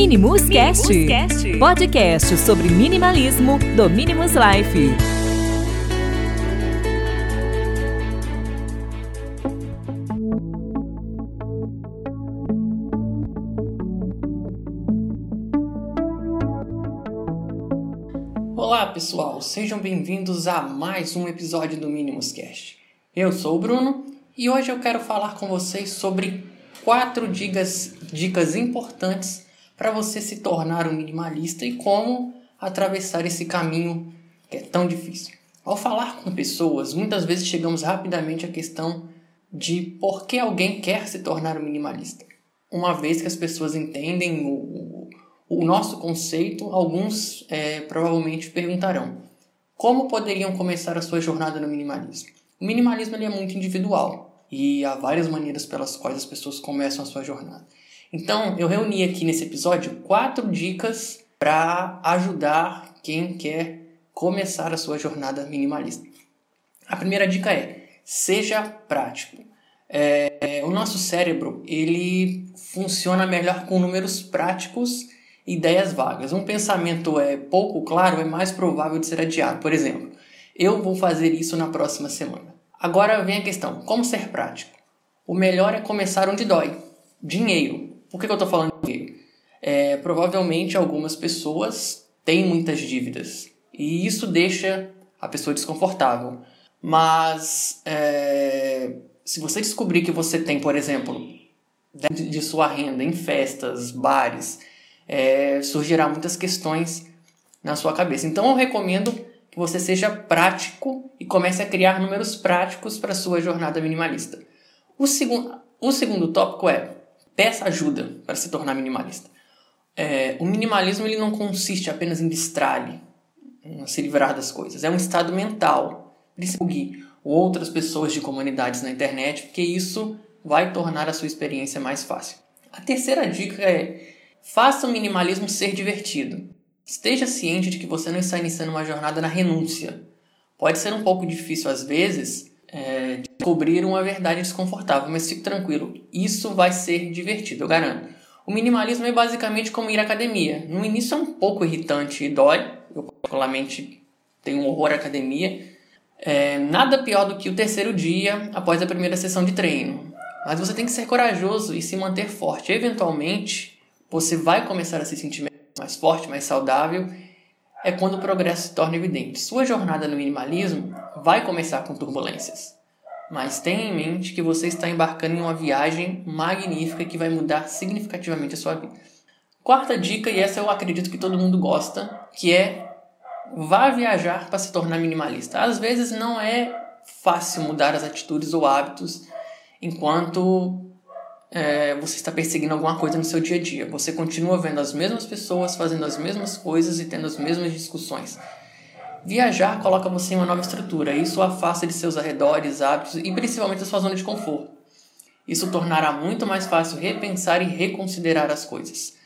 Minimus Cast, podcast sobre minimalismo do Minimus Life. Olá pessoal, sejam bem-vindos a mais um episódio do Minimus Cast. Eu sou o Bruno e hoje eu quero falar com vocês sobre quatro dicas, dicas importantes para você se tornar um minimalista e como atravessar esse caminho que é tão difícil. Ao falar com pessoas, muitas vezes chegamos rapidamente à questão de por que alguém quer se tornar um minimalista. Uma vez que as pessoas entendem o, o nosso conceito, alguns é, provavelmente perguntarão como poderiam começar a sua jornada no minimalismo. O minimalismo ele é muito individual e há várias maneiras pelas quais as pessoas começam a sua jornada. Então, eu reuni aqui nesse episódio quatro dicas para ajudar quem quer começar a sua jornada minimalista. A primeira dica é: seja prático. É, o nosso cérebro ele funciona melhor com números práticos e ideias vagas. Um pensamento é pouco claro é mais provável de ser adiado. Por exemplo, eu vou fazer isso na próxima semana. Agora vem a questão: como ser prático? O melhor é começar onde dói: dinheiro. Por que, que eu estou falando dinheiro? É, provavelmente algumas pessoas têm muitas dívidas e isso deixa a pessoa desconfortável. Mas é, se você descobrir que você tem, por exemplo, dentro de sua renda em festas, bares, é, surgirá muitas questões na sua cabeça. Então eu recomendo que você seja prático e comece a criar números práticos para sua jornada minimalista. O, segu o segundo tópico é peça ajuda para se tornar minimalista. É, o minimalismo ele não consiste apenas em distrair, em se livrar das coisas. É um estado mental, principalmente outras pessoas de comunidades na internet, porque isso vai tornar a sua experiência mais fácil. A terceira dica é faça o minimalismo ser divertido. Esteja ciente de que você não está iniciando uma jornada na renúncia. Pode ser um pouco difícil às vezes é, descobrir uma verdade desconfortável, mas fique tranquilo, isso vai ser divertido, eu garanto. O minimalismo é basicamente como ir à academia. No início é um pouco irritante e dói, eu particularmente tenho um horror à academia. É, nada pior do que o terceiro dia após a primeira sessão de treino. Mas você tem que ser corajoso e se manter forte. Eventualmente, você vai começar a se sentir mais forte, mais saudável, é quando o progresso se torna evidente. Sua jornada no minimalismo vai começar com turbulências, mas tenha em mente que você está embarcando em uma viagem magnífica que vai mudar significativamente a sua vida. Quarta dica, e essa eu acredito que todo mundo gosta, que é vá viajar para se tornar minimalista. Às vezes não é fácil mudar as atitudes ou hábitos enquanto é, você está perseguindo alguma coisa no seu dia a dia. Você continua vendo as mesmas pessoas, fazendo as mesmas coisas e tendo as mesmas discussões. Viajar coloca você em uma nova estrutura. Isso afasta de seus arredores, hábitos e principalmente da sua zona de conforto. Isso tornará muito mais fácil repensar e reconsiderar as coisas.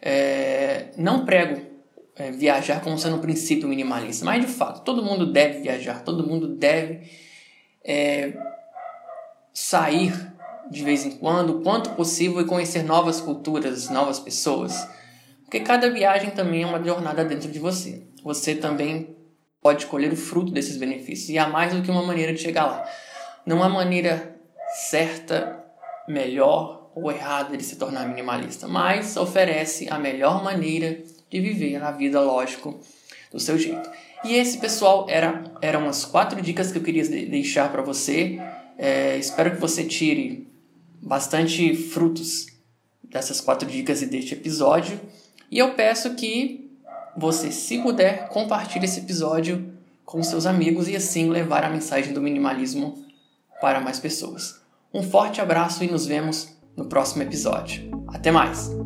É, não prego é, viajar como sendo um princípio minimalista, mas de fato, todo mundo deve viajar, todo mundo deve é, sair de vez em quando, o quanto possível, e conhecer novas culturas, novas pessoas. Porque cada viagem também é uma jornada dentro de você. Você também pode colher o fruto desses benefícios. E há mais do que uma maneira de chegar lá. Não há maneira certa, melhor ou errada de se tornar minimalista, mas oferece a melhor maneira de viver a vida, lógico, do seu jeito. E esse, pessoal, era, eram as quatro dicas que eu queria deixar para você. É, espero que você tire bastante frutos dessas quatro dicas e deste episódio. E eu peço que você, se puder, compartilhe esse episódio com seus amigos e assim levar a mensagem do minimalismo para mais pessoas. Um forte abraço e nos vemos no próximo episódio. Até mais!